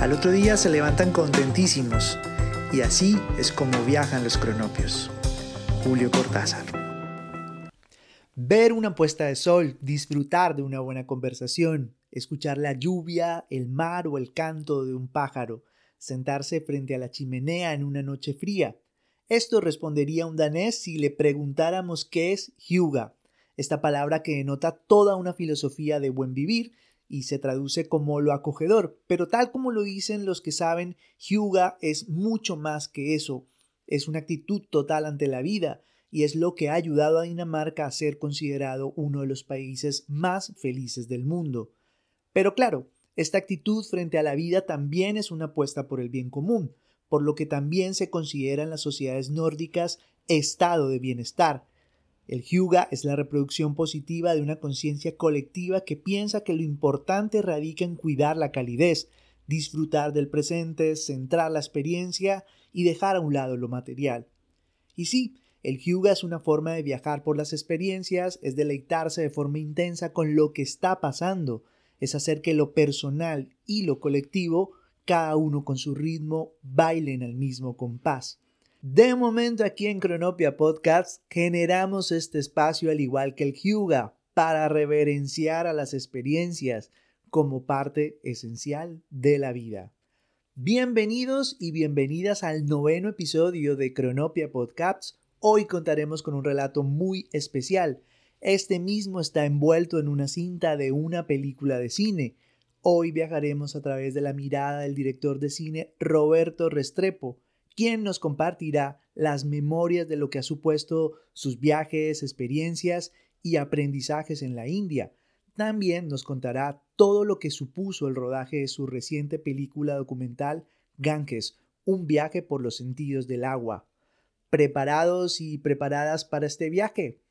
Al otro día se levantan contentísimos y así es como viajan los cronopios. Julio Cortázar. Ver una puesta de sol, disfrutar de una buena conversación, escuchar la lluvia, el mar o el canto de un pájaro, sentarse frente a la chimenea en una noche fría. Esto respondería un danés si le preguntáramos qué es hyuga, esta palabra que denota toda una filosofía de buen vivir y se traduce como lo acogedor, pero tal como lo dicen los que saben, hyuga es mucho más que eso, es una actitud total ante la vida y es lo que ha ayudado a Dinamarca a ser considerado uno de los países más felices del mundo. Pero claro, esta actitud frente a la vida también es una apuesta por el bien común, por lo que también se considera en las sociedades nórdicas estado de bienestar. El Hyuga es la reproducción positiva de una conciencia colectiva que piensa que lo importante radica en cuidar la calidez, disfrutar del presente, centrar la experiencia y dejar a un lado lo material. Y sí, el Hyuga es una forma de viajar por las experiencias, es deleitarse de forma intensa con lo que está pasando, es hacer que lo personal y lo colectivo, cada uno con su ritmo, bailen al mismo compás. De momento aquí en Cronopia Podcast generamos este espacio al igual que el Hyuga para reverenciar a las experiencias como parte esencial de la vida. Bienvenidos y bienvenidas al noveno episodio de Cronopia Podcasts. Hoy contaremos con un relato muy especial este mismo está envuelto en una cinta de una película de cine. Hoy viajaremos a través de la mirada del director de cine Roberto Restrepo, quien nos compartirá las memorias de lo que ha supuesto sus viajes, experiencias y aprendizajes en la India. También nos contará todo lo que supuso el rodaje de su reciente película documental Ganges, un viaje por los sentidos del agua. ¿Preparados y preparadas para este viaje?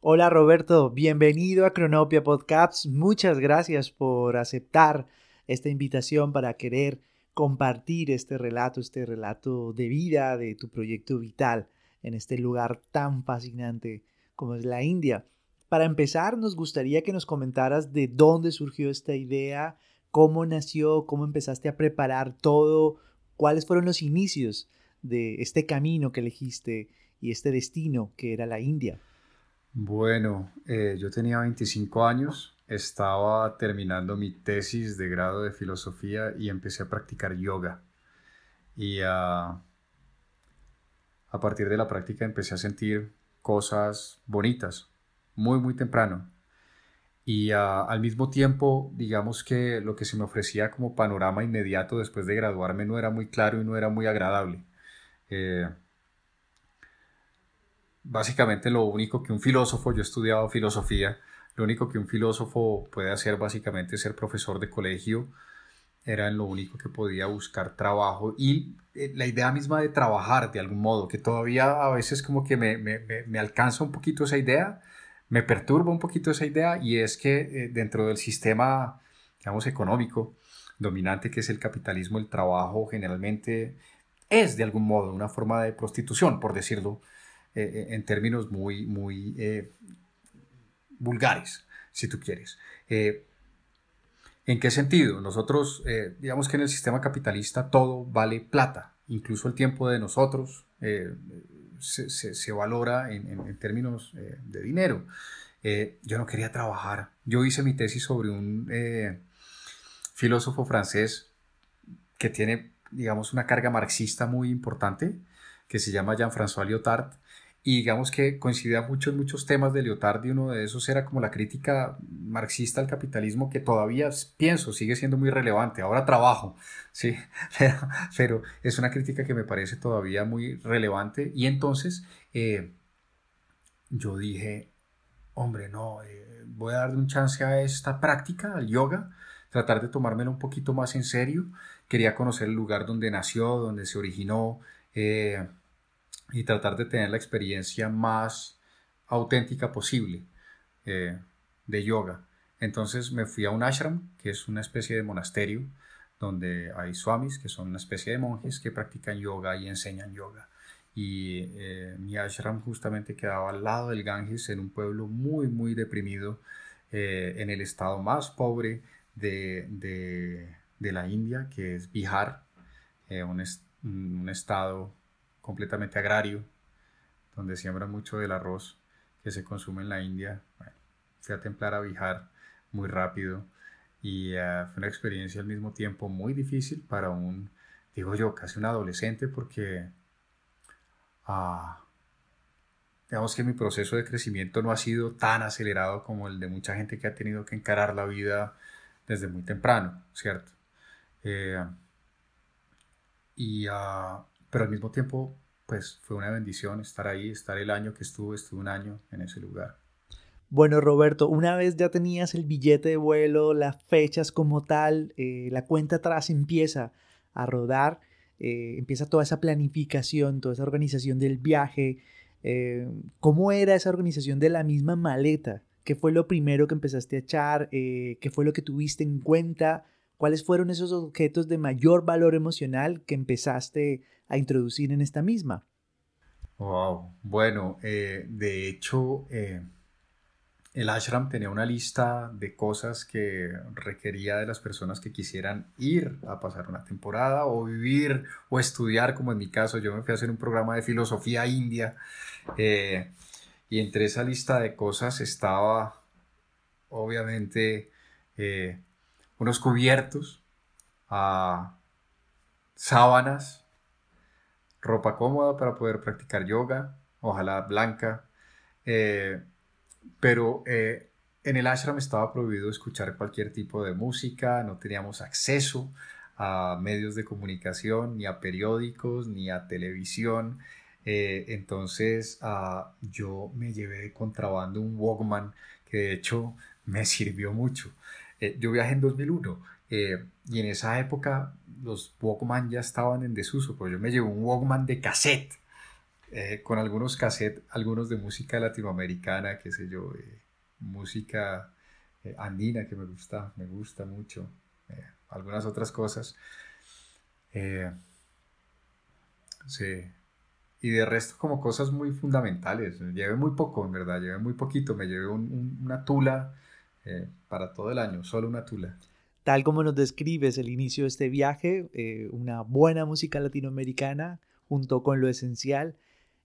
Hola Roberto, bienvenido a Cronopia Podcasts. Muchas gracias por aceptar esta invitación para querer compartir este relato, este relato de vida de tu proyecto vital en este lugar tan fascinante como es la India. Para empezar, nos gustaría que nos comentaras de dónde surgió esta idea, cómo nació, cómo empezaste a preparar todo, cuáles fueron los inicios de este camino que elegiste y este destino que era la India. Bueno, eh, yo tenía 25 años, estaba terminando mi tesis de grado de filosofía y empecé a practicar yoga. Y a partir de la práctica empecé a sentir cosas bonitas, muy, muy temprano. Y al mismo tiempo, digamos que lo que se me ofrecía como panorama inmediato después de graduarme no era muy claro y no era muy agradable. Eh, básicamente lo único que un filósofo, yo he estudiado filosofía, lo único que un filósofo puede hacer básicamente es ser profesor de colegio, era lo único que podía buscar trabajo. Y eh, la idea misma de trabajar de algún modo, que todavía a veces como que me, me, me alcanza un poquito esa idea, me perturba un poquito esa idea y es que eh, dentro del sistema, digamos, económico dominante que es el capitalismo, el trabajo generalmente es de algún modo una forma de prostitución, por decirlo eh, en términos muy, muy vulgares, si tú quieres. ¿En qué sentido? Nosotros, digamos que en el sistema capitalista todo vale plata, incluso el tiempo de nosotros se, se, valora en, en, términos de dinero. yo no quería trabajar. Yo hice mi tesis sobre un filósofo francés que tiene, digamos, una carga marxista muy importante, que se llama Jean-François Lyotard, y digamos que coincidía mucho en muchos temas de Lyotard uno de esos era como la crítica marxista al capitalismo que todavía pienso sigue siendo muy relevante. Ahora trabajo, sí, pero, es una crítica que me parece todavía muy relevante y entonces eh, yo dije, hombre, no, eh, voy a darle un chance a esta práctica, al yoga, tratar de tomármelo un poquito más en serio. Quería conocer el lugar donde nació, donde se originó eh, y tratar de tener la experiencia más auténtica posible eh, de yoga. Entonces me fui a un ashram, que es una especie de monasterio, donde hay swamis, que son una especie de monjes que practican yoga y enseñan yoga. Y eh, mi ashram justamente quedaba al lado del Ganges, en un pueblo muy, muy deprimido, eh, en el estado más pobre de, de, la India, que es Bihar, un, un, estado completamente agrario, donde siembra mucho del arroz que se consume en la India. Bueno, fui a templar a Bihar muy rápido y eh, fue una experiencia al mismo tiempo muy difícil para un, digo yo, casi un adolescente porque ah, digamos que mi proceso de crecimiento no ha sido tan acelerado como el de mucha gente que ha tenido que encarar la vida desde muy temprano, ¿cierto? Eh, y, ah, pero al mismo tiempo, pues fue una bendición estar ahí, estar el año que estuve, estuve un año en ese lugar. Bueno, Roberto, una vez ya tenías el billete de vuelo, las fechas como tal, eh, la cuenta atrás empieza a rodar, eh, empieza toda esa planificación, toda esa organización del viaje. Eh, ¿Cómo era esa organización de la misma maleta? ¿Qué fue lo primero que empezaste a echar? ¿Qué fue lo que tuviste en cuenta? ¿Cuáles fueron esos objetos de mayor valor emocional que empezaste a introducir en esta misma? Wow, bueno, de hecho el ashram tenía una lista de cosas que requería de las personas que quisieran ir a pasar una temporada o vivir o estudiar, como en mi caso, yo me fui a hacer un programa de filosofía india eh, y entre esa lista de cosas estaba obviamente eh, unos cubiertos, ah, sábanas, ropa cómoda para poder practicar yoga, ojalá blanca. Eh, pero eh, en el ashram estaba prohibido escuchar cualquier tipo de música, no teníamos acceso a medios de comunicación, ni a periódicos, ni a televisión. Eh, entonces ah, yo me llevé de contrabando un Walkman que de hecho me sirvió mucho. Eh, yo viajé en 2001 y en esa época los Walkman ya estaban en desuso, pero yo me llevé un Walkman de cassette eh, con algunos cassettes, algunos de música latinoamericana, qué sé yo, eh, música eh, andina que me gusta, me gusta mucho, algunas otras cosas. sí. Y de resto como cosas muy fundamentales. Llevé muy poco, en verdad, llevé muy poquito. Me llevé una tula para todo el año, solo una tula. Tal como nos describes el inicio de este viaje, una buena música latinoamericana junto con lo esencial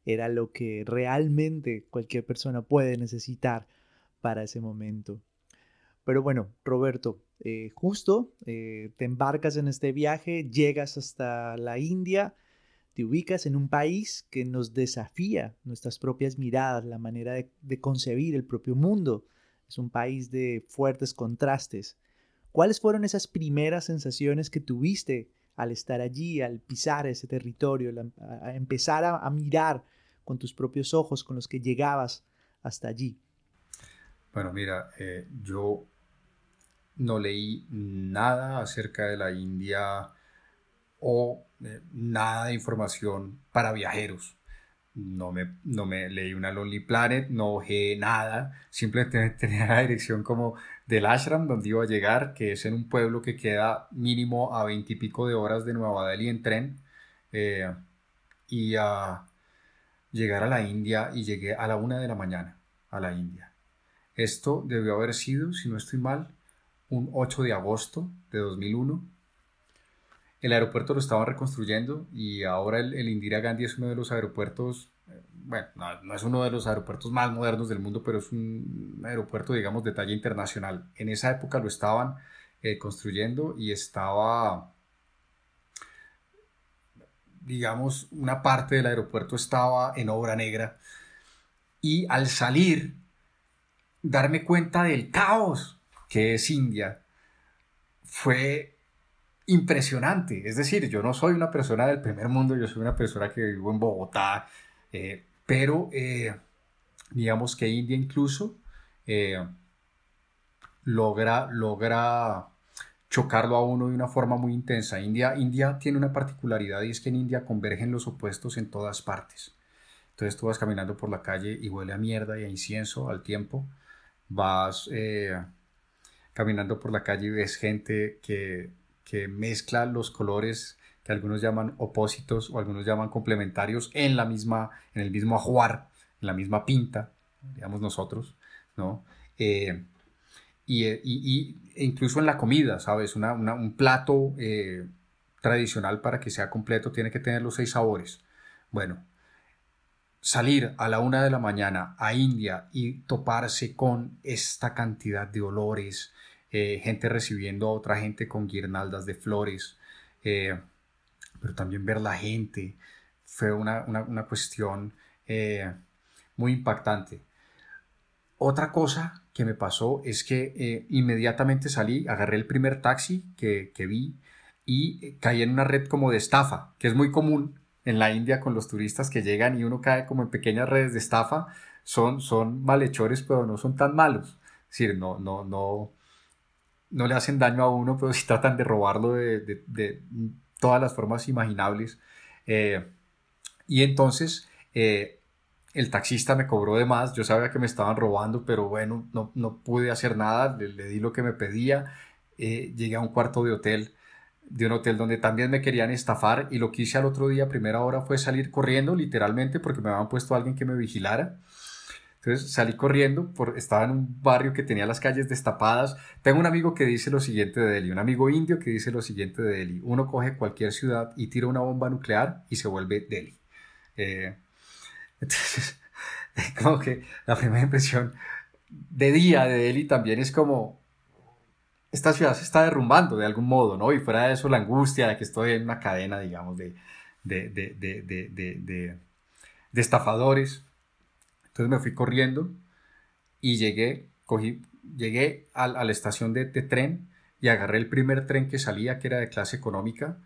era lo que realmente cualquier persona puede necesitar para ese momento. Pero bueno, Roberto, eh, justo eh, te embarcas en este viaje, llegas hasta la India, te ubicas en un país que nos desafía nuestras propias miradas, la manera de concebir el propio mundo. Es un país de fuertes contrastes. ¿Cuáles fueron esas primeras sensaciones que tuviste al estar allí, al pisar ese territorio, a empezar a, mirar con tus propios ojos con los que llegabas hasta allí? Bueno, mira, eh, yo no leí nada acerca de la India o eh, nada de información para viajeros. No me, no me leí una Lonely Planet, no ojé nada, simplemente tenía la dirección como del ashram donde iba a llegar, que es en un pueblo que queda mínimo a veintipico de horas de Nueva Delhi en tren. Eh, y a llegar a la India y llegué a la una de la mañana a la India. Esto debió haber sido, si no estoy mal, un 8 de agosto de 2001. El aeropuerto lo estaban reconstruyendo y ahora el, Indira Gandhi es uno de los aeropuertos, eh, bueno, no, es uno de los aeropuertos más modernos del mundo, pero es un aeropuerto, digamos, de talla internacional. En esa época lo estaban eh, construyendo y estaba digamos, una parte del aeropuerto estaba en obra negra. Y al salir, darme cuenta del caos que es India fue impresionante. Es decir, yo no soy una persona del primer mundo, yo soy una persona que vivo en Bogotá, eh, pero eh, digamos que India incluso eh, logra, logra chocarlo a uno de una forma muy intensa. India, India tiene una particularidad y es que en India convergen los opuestos en todas partes. Entonces tú vas caminando por la calle y huele a mierda y a incienso al tiempo. Vas eh, caminando por la calle y ves gente que, que mezcla los colores que algunos llaman opósitos o algunos llaman complementarios en la misma, en el mismo ajuar, en la misma pinta, digamos nosotros, ¿no? Eh, y, y, incluso en la comida, ¿sabes? un plato eh, tradicional para que sea completo tiene que tener los seis sabores. Bueno, salir a la una de la mañana a India y toparse con esta cantidad de olores, eh, gente recibiendo a otra gente con guirnaldas de flores, eh, pero también ver la gente, fue una, cuestión eh, muy impactante. Otra cosa que me pasó es que inmediatamente salí, agarré el primer taxi que, que vi y caí en una red como de estafa, que es muy común en la India con los turistas que llegan y uno cae como en pequeñas redes de estafa, son, son malhechores, pero no son tan malos. Es decir, no, no, no, no le hacen daño a uno, pero sí tratan de robarlo de, todas las formas imaginables. Eh, y entonces eh, el taxista me cobró de más, yo sabía que me estaban robando, pero bueno, no, no pude hacer nada, le, di lo que me pedía, eh, llegué a un cuarto de hotel de un hotel donde también me querían estafar y lo que hice al otro día, primera hora, fue salir corriendo, literalmente, porque me habían puesto a alguien que me vigilara. Entonces salí corriendo, por, estaba en un barrio que tenía las calles destapadas. Tengo un amigo que dice lo siguiente de Delhi, un amigo indio que dice lo siguiente de Delhi. Uno coge cualquier ciudad y tira una bomba nuclear y se vuelve Delhi. Eh, entonces, como que la primera impresión de día de Delhi también es como, esta ciudad se está derrumbando de algún modo, ¿no? Y fuera de eso, la angustia de que estoy en una cadena, digamos, de, de, de, de estafadores. Entonces me fui corriendo y llegué, cogí, llegué a, a la estación de, tren y agarré el primer tren que salía, que era de clase económica.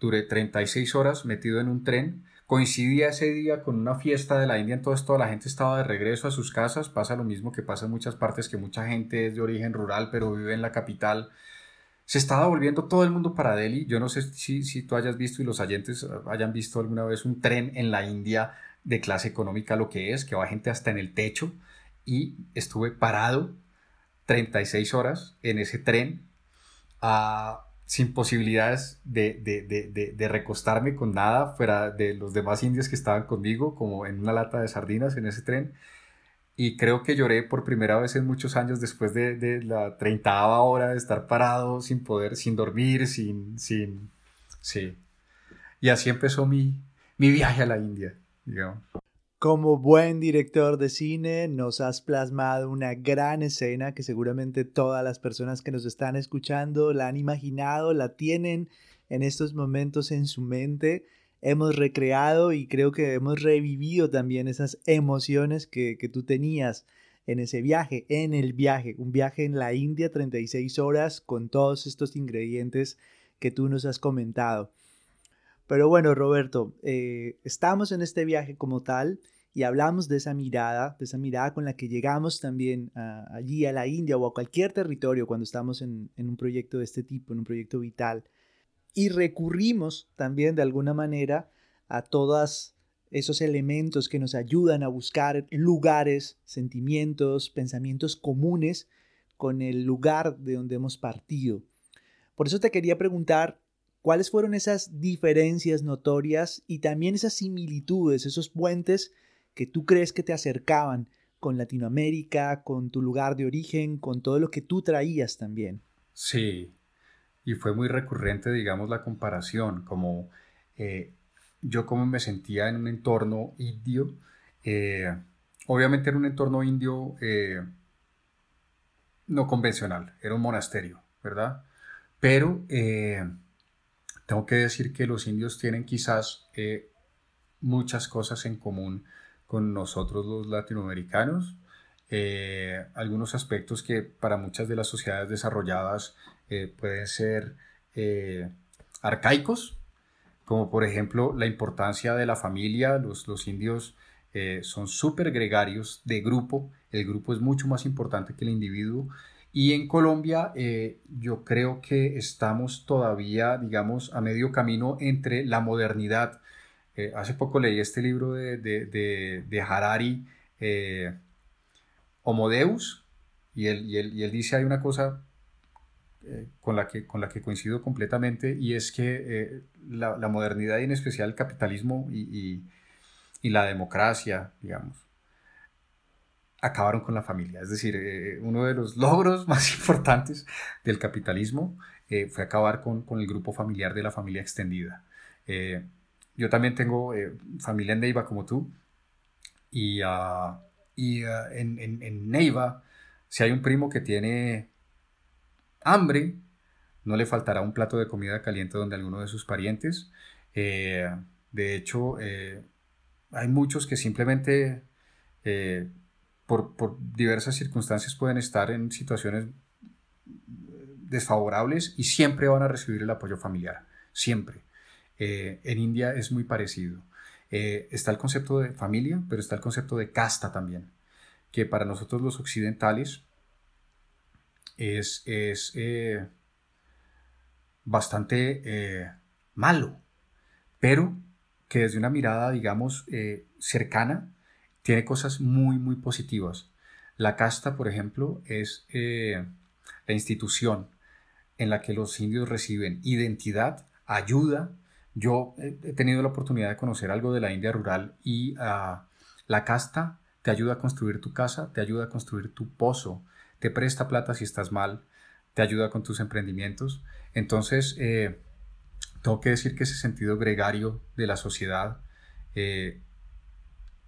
Duré 36 horas metido en un tren Coincidía ese día con una fiesta de la India, entonces toda la gente estaba de regreso a sus casas. Pasa lo mismo que pasa en muchas partes, que mucha gente es de origen rural, pero vive en la capital. Se estaba volviendo todo el mundo para Delhi. Yo no sé si, si tú hayas visto y los oyentes hayan visto alguna vez un tren en la India de clase económica, lo que es, que va gente hasta en el techo. Y estuve parado 36 horas en ese tren a sin posibilidades de, recostarme con nada fuera de los demás indios que estaban conmigo, como en una lata de sardinas en ese tren. Y creo que lloré por primera vez en muchos años después de, la treintaava hora de estar parado sin poder, sin dormir, sin, sin, sí. Y así empezó mi, mi viaje a la India, Como buen director de cine, nos has plasmado una gran escena que seguramente todas las personas que nos están escuchando la han imaginado, la tienen en estos momentos en su mente. Hemos recreado y creo que hemos revivido también esas emociones que, que tú tenías en ese viaje, en el viaje, un viaje en la India, 36 horas con todos estos ingredientes que tú nos has comentado. Pero bueno, Roberto, eh, estamos en este viaje como tal y hablamos de esa mirada, de esa mirada con la que llegamos también allí a la India o a cualquier territorio cuando estamos en, un proyecto de este tipo, en un proyecto vital. Y recurrimos también de alguna manera a todos esos elementos que nos ayudan a buscar lugares, sentimientos, pensamientos comunes con el lugar de donde hemos partido. Por eso te quería preguntar ¿Cuáles fueron esas diferencias notorias y también esas similitudes, esos puentes que tú crees que te acercaban con Latinoamérica, con tu lugar de origen, con todo lo que tú traías también? Sí, y fue muy recurrente, digamos, la comparación, como eh, yo como me sentía en un entorno indio, eh, obviamente era un entorno indio eh, no convencional, era un monasterio, ¿verdad? Pero tengo que decir que los indios tienen quizás eh, muchas cosas en común con nosotros los latinoamericanos. Eh, algunos aspectos que para muchas de las sociedades desarrolladas eh, pueden ser arcaicos, como por ejemplo la importancia de la familia. Los, los indios son súper gregarios de grupo, el grupo es mucho más importante que el individuo Y en Colombia eh, yo creo que estamos todavía, digamos, a medio camino entre la modernidad. Eh, hace poco leí este libro de, de, Harari, eh, Homo Deus, y él, y, él, y él, dice hay una cosa con, la que, con la que coincido completamente, y es que la, la, modernidad y en especial el capitalismo y, y la democracia, digamos, acabaron con la familia. Es decir, eh, uno de los logros más importantes del capitalismo eh, fue acabar con, con, el grupo familiar de la familia extendida. Eh, yo también tengo familia en Neiva como tú y, ah, y ah, en, en, en, Neiva, si hay un primo que tiene hambre, no le faltará un plato de comida caliente donde alguno de sus parientes. de hecho, hay muchos que simplemente por, diversas circunstancias pueden estar en situaciones desfavorables y siempre van a recibir el apoyo familiar, siempre. Eh, en India es muy parecido. Eh, está el concepto de familia, pero está el concepto de casta también, que para nosotros los occidentales es, es eh, bastante malo, pero que desde una mirada, digamos, cercana, tiene cosas muy, muy positivas. La casta, por ejemplo, es eh, la institución en la que los indios reciben identidad, ayuda. Yo he tenido la oportunidad de conocer algo de la India rural y ah, la casta te ayuda a construir tu casa, te ayuda a construir tu pozo, te presta plata si estás mal, te ayuda con tus emprendimientos. Entonces, eh, tengo que decir que ese sentido gregario de la sociedad eh,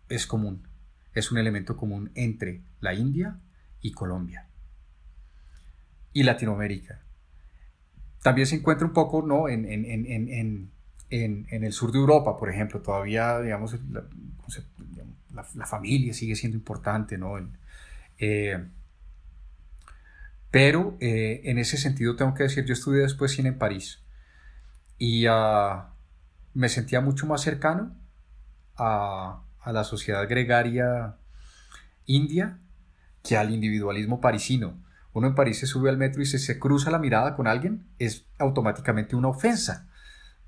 es común es un elemento común entre la India y Colombia. Y Latinoamérica. También se encuentra un poco ¿no? en, el sur de Europa, por ejemplo. Todavía, digamos, la, familia sigue siendo importante, ¿no? Eh, pero eh, en ese sentido tengo que decir, yo estudié después cine en París y ah, me sentía mucho más cercano a, a la sociedad gregaria india que al individualismo parisino. Uno en París se sube al metro y se, se cruza la mirada con alguien, es automáticamente una ofensa.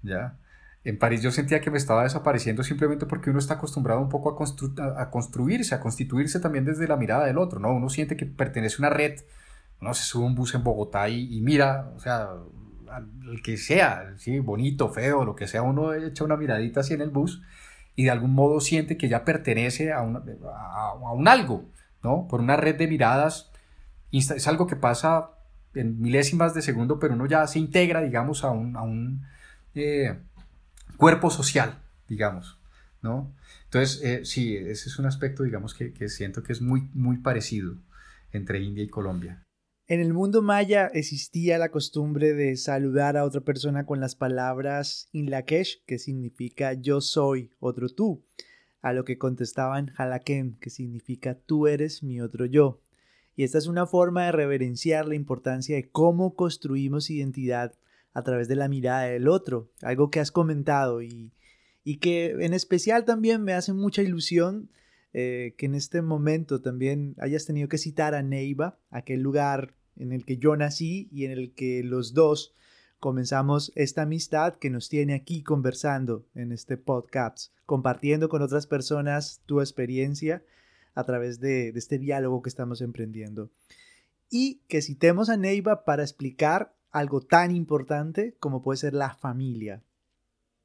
¿ya? En París yo sentía que me estaba desapareciendo simplemente porque uno está acostumbrado un poco a, a, construirse, a constituirse también desde la mirada del otro, ¿no? Uno siente que pertenece a una red, uno se sube un bus en Bogotá y, mira, o sea, al que sea, ¿sí? bonito, feo, lo que sea, uno echa una miradita así en el bus y de algún modo siente que ya pertenece a, a, un algo, ¿no? Por una red de miradas. Es algo que pasa en milésimas de segundo, pero uno ya se integra, digamos, a un, a un eh, cuerpo social, digamos, ¿no? Entonces, eh, sí, ese es un aspecto, digamos, que, que siento que es muy, muy parecido entre India y Colombia. En el mundo maya existía la costumbre de saludar a otra persona con las palabras Inlakesh, que significa yo soy, otro tú, a lo que contestaban Halakem, que significa tú eres mi otro yo. Y esta es una forma de reverenciar la importancia de cómo construimos identidad a través de la mirada del otro, algo que has comentado y, que en especial también me hace mucha ilusión eh, que en este momento también hayas tenido que citar a Neiva, aquel lugar en el que yo nací y en el que los dos comenzamos esta amistad que nos tiene aquí conversando en este podcast, compartiendo con otras personas tu experiencia a través de, de este diálogo que estamos emprendiendo. Y que citemos a Neiva para explicar algo tan importante como puede ser la familia.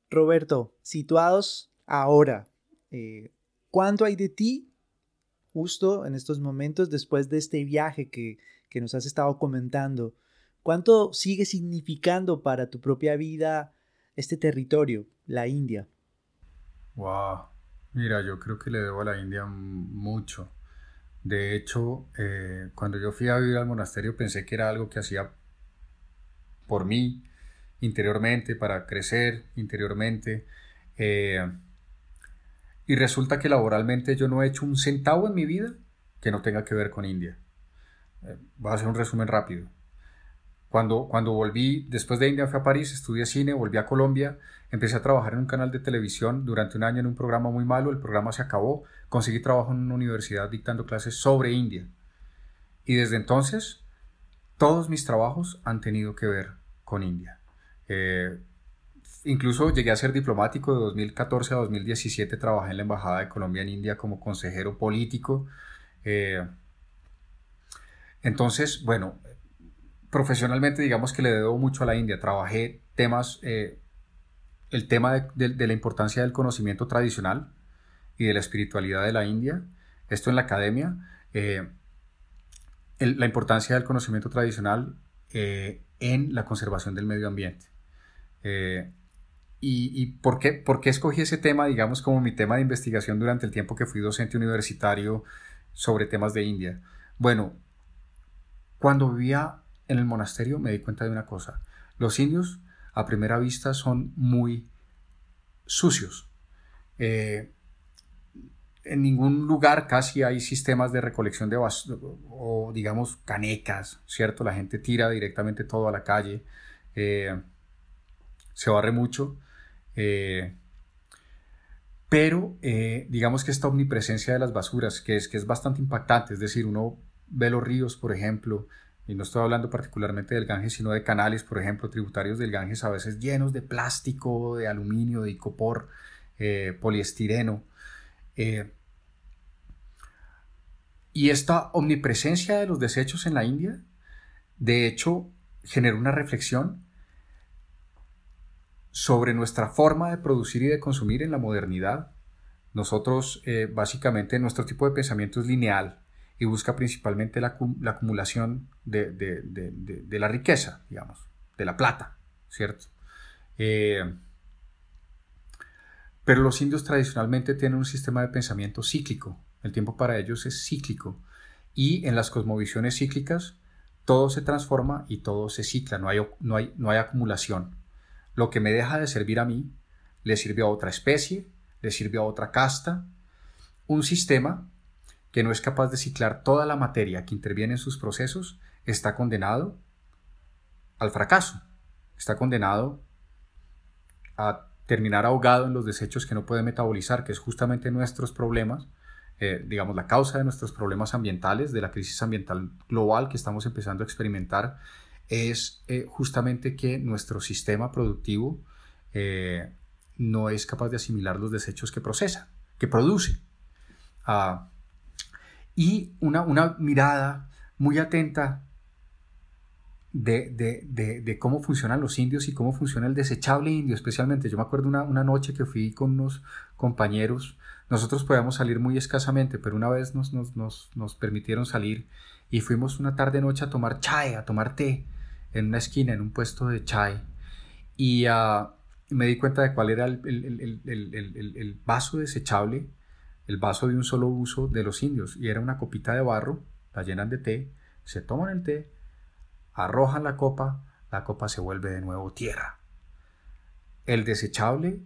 Roberto, situados ahora, eh, ¿Cuánto hay de ti justo en estos momentos después de este viaje que, nos has estado comentando? ¿Cuánto sigue significando para tu propia vida este territorio, la India? Wow, mira, yo creo que le debo a la India mucho. De hecho, eh, cuando yo fui a vivir al monasterio pensé que era algo que hacía por mí interiormente, para crecer interiormente. Eh, y resulta que laboralmente yo no he hecho un centavo en mi vida que no tenga que ver con India. Voy a hacer un resumen rápido. Cuando, cuando volví, después de India fui a París, estudié cine, volví a Colombia, empecé a trabajar en un canal de televisión durante un año en un programa muy malo, el programa se acabó, conseguí trabajo en una universidad dictando clases sobre India. Y desde entonces todos mis trabajos han tenido que ver con India. Eh, incluso llegué a ser diplomático de 2014 a 2017, trabajé en la Embajada de Colombia en India como consejero político. Eh, entonces, bueno, profesionalmente digamos que le debo mucho a la India. Trabajé temas, eh, el tema de, la importancia del conocimiento tradicional y de la espiritualidad de la India, esto en la academia, eh, la importancia del conocimiento tradicional en la conservación del medio ambiente. ¿Y, por, qué, por, qué, escogí ese tema, digamos, como mi tema de investigación durante el tiempo que fui docente universitario sobre temas de India? Bueno, cuando vivía en el monasterio me di cuenta de una cosa. Los indios a primera vista son muy sucios. Eh, en ningún lugar casi hay sistemas de recolección de basura o digamos canecas, ¿cierto? La gente tira directamente todo a la calle, eh, se barre mucho eh, pero digamos que esta omnipresencia de las basuras, que es, que es bastante impactante, es decir, uno ve los ríos, por ejemplo, y no estoy hablando particularmente del Ganges, sino de canales, por ejemplo, tributarios del Ganges, a veces llenos de plástico, de aluminio, de icopor, eh, poliestireno. y esta omnipresencia de los desechos en la India, de hecho, generó una reflexión sobre nuestra forma de producir y de consumir en la modernidad. Nosotros, eh, básicamente, nuestro tipo de pensamiento es lineal y busca principalmente la, acumulación de, la riqueza, digamos, de la plata, ¿cierto? Eh, pero los indios tradicionalmente tienen un sistema de pensamiento cíclico. El tiempo para ellos es cíclico. Y en las cosmovisiones cíclicas, todo se transforma y todo se cicla, no hay, no hay, no hay acumulación. Lo que me deja de servir a mí, le sirve a otra especie, le sirve a otra casta. Un sistema que no es capaz de ciclar toda la materia que interviene en sus procesos está condenado al fracaso, está condenado a terminar ahogado en los desechos que no puede metabolizar, que es justamente nuestros problemas, eh, digamos, la causa de nuestros problemas ambientales, de la crisis ambiental global que estamos empezando a experimentar es eh, justamente que nuestro sistema productivo eh, no es capaz de asimilar los desechos que procesa, que produce. Ah, y una, una, mirada muy atenta de, de, de, cómo funcionan los indios y cómo funciona el desechable indio, especialmente. Yo me acuerdo una, una noche que fui con unos compañeros, nosotros podíamos salir muy escasamente, pero una vez nos, nos, nos, nos permitieron salir y fuimos una tarde-noche a tomar chai, a tomar té en una esquina, en un puesto de chai, y ah, me di cuenta de cuál era el, el, vaso desechable, el vaso de un solo uso de los indios, y era una copita de barro, la llenan de té, se toman el té, arrojan la copa, la copa se vuelve de nuevo tierra. El desechable,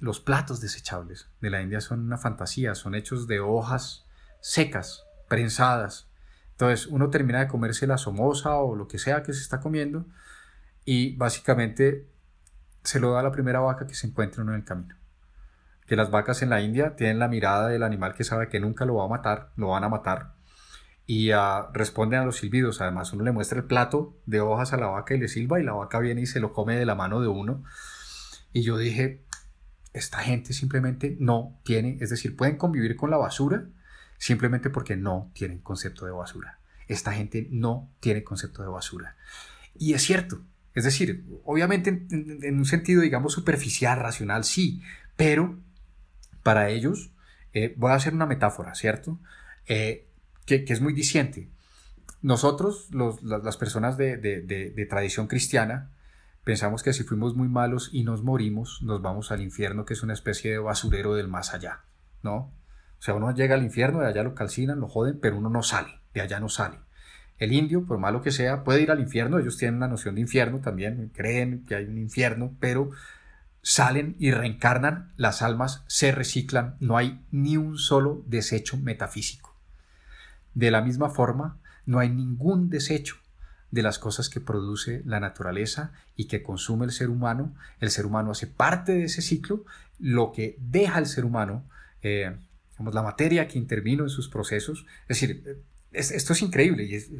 los platos desechables de la India son una fantasía, son hechos de hojas secas, prensadas, entonces uno termina de comerse la somoza o lo que sea que se está comiendo y básicamente se lo da a la primera vaca que se encuentra en el camino. Que las vacas en la India tienen la mirada del animal que sabe que nunca lo va a matar, lo van a matar y uh, responden a los silbidos. Además, uno le muestra el plato de hojas a la vaca y le silba y la vaca viene y se lo come de la mano de uno. Y yo dije, esta gente simplemente no tiene, es decir, pueden convivir con la basura, simplemente porque no tienen concepto de basura. Esta gente no tiene concepto de basura. Y es cierto, es decir, obviamente en, un sentido, digamos, superficial, racional, sí, pero para ellos, eh, voy a hacer una metáfora, ¿cierto? Eh, que, es muy diciente. Nosotros, las, personas de, de tradición cristiana, pensamos que si fuimos muy malos y nos morimos, nos vamos al infierno, que es una especie de basurero del más allá, ¿no? O sea, uno llega al infierno, de allá lo calcinan, lo joden, pero uno no sale, de allá no sale. El indio, por malo que sea, puede ir al infierno, ellos tienen una noción de infierno también, creen que hay un infierno, pero salen y reencarnan, las almas se reciclan, no hay ni un solo desecho metafísico. De la misma forma, no hay ningún desecho de las cosas que produce la naturaleza y que consume el ser humano. El ser humano hace parte de ese ciclo. Lo que deja el ser humano eh, la materia que intervino en sus procesos. Es decir, esto es increíble, es,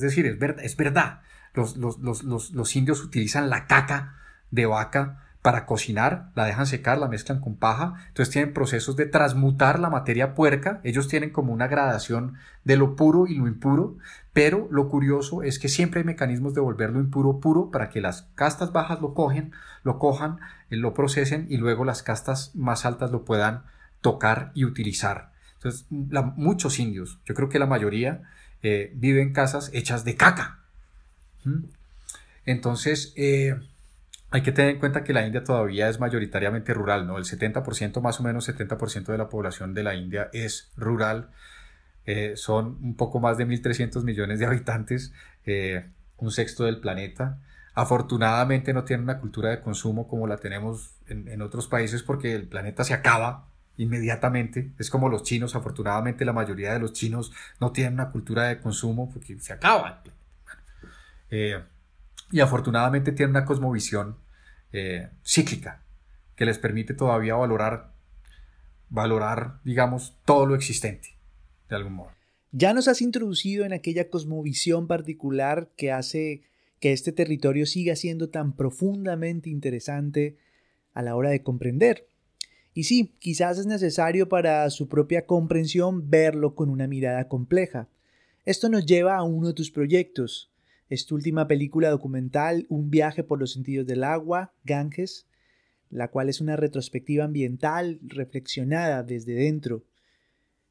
decir, es, verdad. Los, los, indios utilizan la caca de vaca para cocinar, la dejan secar, la mezclan con paja, entonces tienen procesos de transmutar la materia puerca, ellos tienen como una gradación de lo puro y lo impuro, pero lo curioso es que siempre hay mecanismos de volver lo impuro puro para que las castas bajas lo cogen, lo cojan, eh, lo procesen y luego las castas más altas lo puedan tocar y utilizar. Entonces, muchos indios, yo creo que la mayoría, eh, viven en casas hechas de caca. ¿Mm? Entonces, eh, hay que tener en cuenta que la India todavía es mayoritariamente rural, ¿no? El 70%, más o menos 70% de la población de la India es rural. Eh, son un poco más de 1.300 millones de habitantes, eh, un sexto del planeta. Afortunadamente no tienen una cultura de consumo como la tenemos en, otros países porque el planeta se acaba inmediatamente. Es como los chinos, afortunadamente la mayoría de los chinos no tienen una cultura de consumo porque se acaba. Y afortunadamente tienen una cosmovisión eh, cíclica que les permite todavía valorar, valorar, digamos, todo lo existente, de algún modo. Ya nos has introducido en aquella cosmovisión particular que hace que este territorio siga siendo tan profundamente interesante a la hora de comprender. Y sí, quizás es necesario para su propia comprensión verlo con una mirada compleja. Esto nos lleva a uno de tus proyectos, es última película documental, Un viaje por los sentidos del agua, Ganges, la cual es una retrospectiva ambiental reflexionada desde dentro.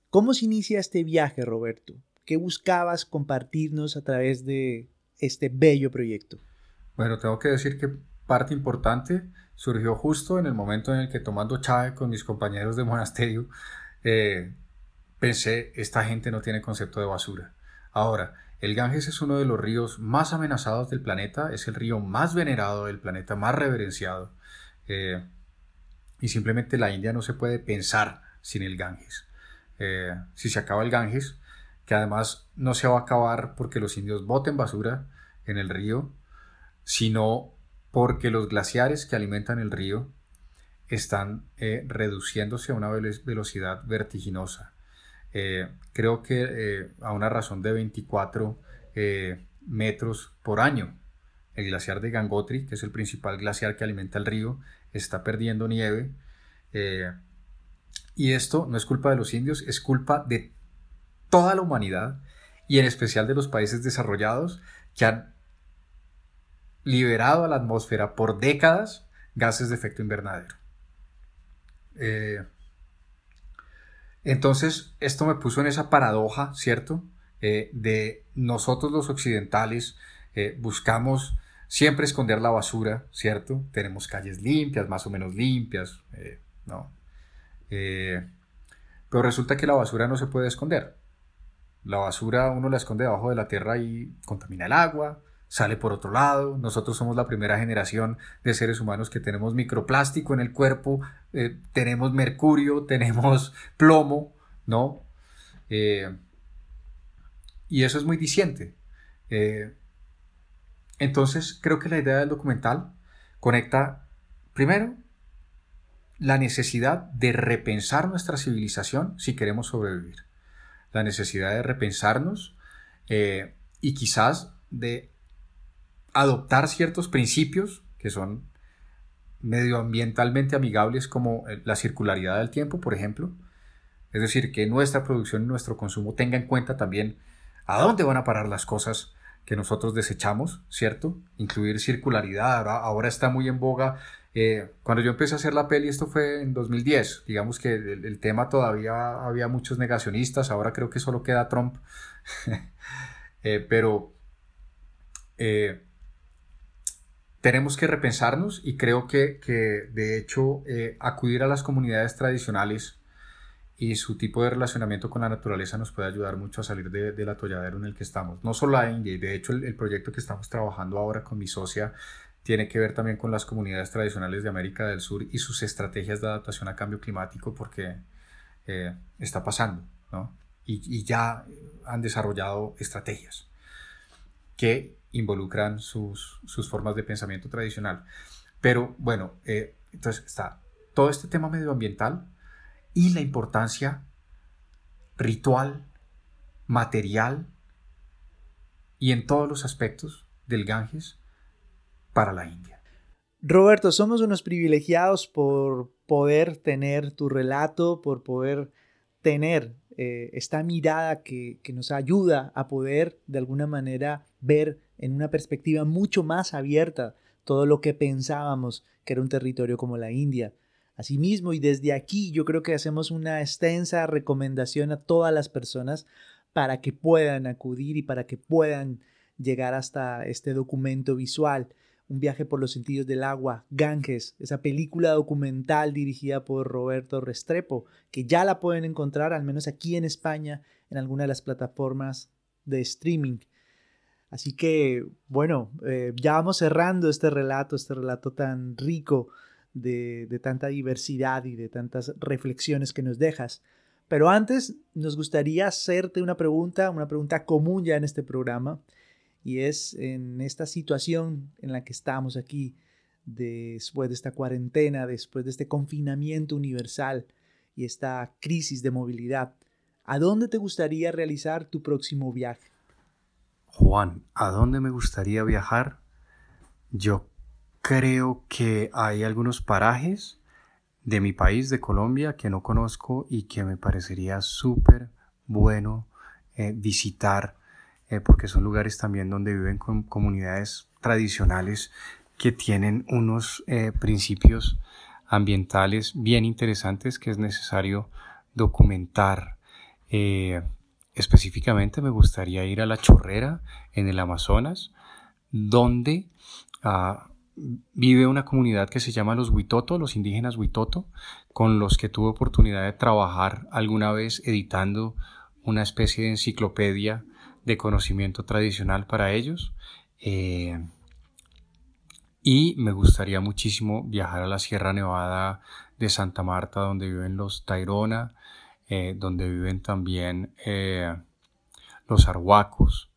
¿Cómo se inicia este viaje, Roberto? ¿Qué buscabas compartirnos a través de este bello proyecto? Bueno, tengo que decir que parte importante surgió justo en el momento en el que tomando chave con mis compañeros de monasterio, eh, pensé, esta gente no tiene concepto de basura. Ahora, el Ganges es uno de los ríos más amenazados del planeta, es el río más venerado del planeta, más reverenciado. Eh, y simplemente la India no se puede pensar sin el Ganges. Eh, si se acaba el Ganges, que además no se va a acabar porque los indios boten basura en el río, sino porque los glaciares que alimentan el río están eh, reduciéndose a una velocidad vertiginosa. Eh, creo que eh, a una razón de 24 eh, metros por año. El glaciar de Gangotri, que es el principal glaciar que alimenta el río, está perdiendo nieve. y esto no es culpa de los indios, es culpa de toda la humanidad y en especial de los países desarrollados que han liberado a la atmósfera por décadas gases de efecto invernadero. Entonces, esto me puso en esa paradoja, ¿cierto? Eh, de nosotros los occidentales eh, buscamos siempre esconder la basura, ¿cierto? Tenemos calles limpias, más o menos limpias, eh, ¿no? pero resulta que la basura no se puede esconder. La basura uno la esconde debajo de la tierra y contamina el agua, sale por otro lado. Nosotros somos la primera generación de seres humanos que tenemos microplástico en el cuerpo, eh, tenemos mercurio, tenemos plomo, ¿no? Eh, y eso es muy diciente. Eh, entonces, creo que la idea del documental conecta, primero, la necesidad de repensar nuestra civilización si queremos sobrevivir. La necesidad de repensarnos y quizás de adoptar ciertos principios que son medioambientalmente amigables como eh, la circularidad del tiempo, por ejemplo. Es decir, que nuestra producción y nuestro consumo tenga en cuenta también a dónde van a parar las cosas que nosotros desechamos, ¿cierto? Incluir circularidad, ahora, está muy en boga. Eh, cuando yo empecé a hacer la peli, esto fue en 2010, digamos que el, tema todavía había muchos negacionistas, ahora creo que solo queda Trump, eh, pero tenemos que repensarnos y creo que, de hecho eh, acudir a las comunidades tradicionales y su tipo de relacionamiento con la naturaleza nos puede ayudar mucho a salir del atolladero en el que estamos. No solo la India, y de hecho el, proyecto que estamos trabajando ahora con mi socia tiene que ver también con las comunidades tradicionales de América del Sur y sus estrategias de adaptación a cambio climático porque eh, está pasando, ¿no? Y, y ya han desarrollado estrategias que involucran sus, formas de pensamiento tradicional. Pero bueno, eh, entonces está todo este tema medioambiental y la importancia ritual material y en todos los aspectos del Ganges para la India. Roberto, somos unos privilegiados por poder tener tu relato, por poder tener eh, esta mirada que, que nos ayuda a poder de alguna manera ver en una perspectiva mucho más abierta todo lo que pensábamos que era un territorio como la India. Asimismo, y desde aquí yo creo que hacemos una extensa recomendación a todas las personas para que puedan acudir y para que puedan llegar hasta este documento visual, un viaje por los sentidos del agua, Ganges, esa película documental dirigida por Roberto Restrepo, que ya la pueden encontrar, al menos aquí en España, en alguna de las plataformas de streaming. Así que, bueno, eh, ya vamos cerrando este relato, este relato tan rico de, de tanta diversidad y de tantas reflexiones que nos dejas. Pero antes nos gustaría hacerte una pregunta, una pregunta común ya en este programa, y es en esta situación en la que estamos aquí, después de esta cuarentena, después de este confinamiento universal y esta crisis de movilidad, ¿a dónde te gustaría realizar tu próximo viaje? Juan, ¿a dónde me gustaría viajar? Yo creo que hay algunos parajes de mi país, de Colombia, que no conozco y que me parecería súper bueno eh, visitar, eh, porque son lugares también donde viven comunidades tradicionales que tienen unos eh, principios ambientales bien interesantes que es necesario documentar. Específicamente me gustaría ir a La Chorrera, en el Amazonas, donde ah, vive una comunidad que se llama los Huitoto, los indígenas Huitoto, con los que tuve oportunidad de trabajar alguna vez editando una especie de enciclopedia de conocimiento tradicional para ellos. Eh, y me gustaría muchísimo viajar a la Sierra Nevada de Santa Marta, donde viven los Tairona, eh, donde viven también eh, los arhuacos.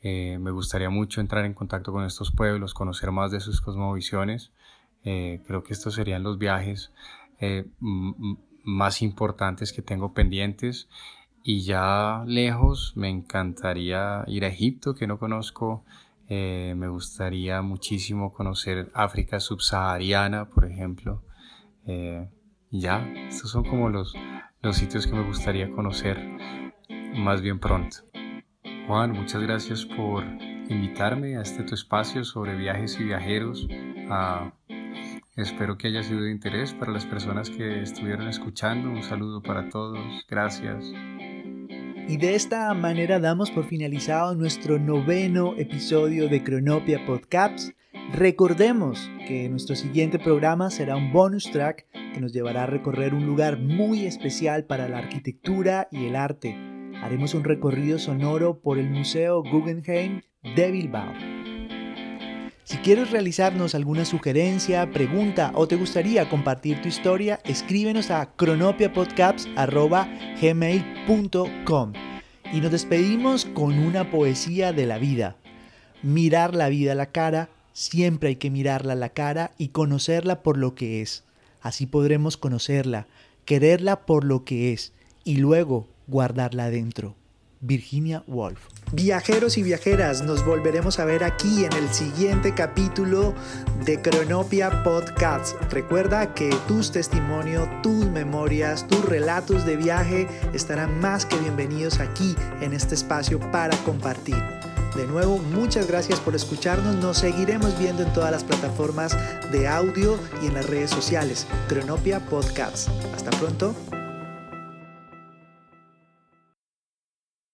Eh, me gustaría mucho entrar en contacto con estos pueblos, conocer más de sus cosmovisiones. creo que estos serían los viajes más importantes que tengo pendientes. Y ya lejos me encantaría ir a Egipto, que no conozco. me gustaría muchísimo conocer África subsahariana, por ejemplo. ya, estos son como los, los sitios que me gustaría conocer más bien pronto. Juan, muchas gracias por invitarme a este tu espacio sobre viajes y viajeros. Ah, espero que haya sido de interés para las personas que estuvieron escuchando. Un saludo para todos. Gracias. Y de esta manera damos por finalizado nuestro noveno episodio de Cronopia Podcasts. Recordemos que nuestro siguiente programa será un bonus track que nos llevará a recorrer un lugar muy especial para la arquitectura y el arte. Haremos un recorrido sonoro por el Museo Guggenheim de Bilbao. Si quieres realizarnos alguna sugerencia, pregunta o te gustaría compartir tu historia, escríbenos a cronopiapodcasts.gmail.com y nos despedimos con una poesía de la vida. Mirar la vida a la cara Siempre hay que mirarla a la cara y conocerla por lo que es. Así podremos conocerla, quererla por lo que es y luego guardarla adentro. Virginia Woolf. Viajeros y viajeras, nos volveremos a ver aquí en el siguiente capítulo de Cronopia Podcast. Recuerda que tus testimonios, tus memorias, tus relatos de viaje estarán más que bienvenidos aquí en este espacio para compartir. De nuevo, muchas gracias por escucharnos. Nos seguiremos viendo en todas las plataformas de audio y en las redes sociales. Cronopia Podcasts. Hasta pronto.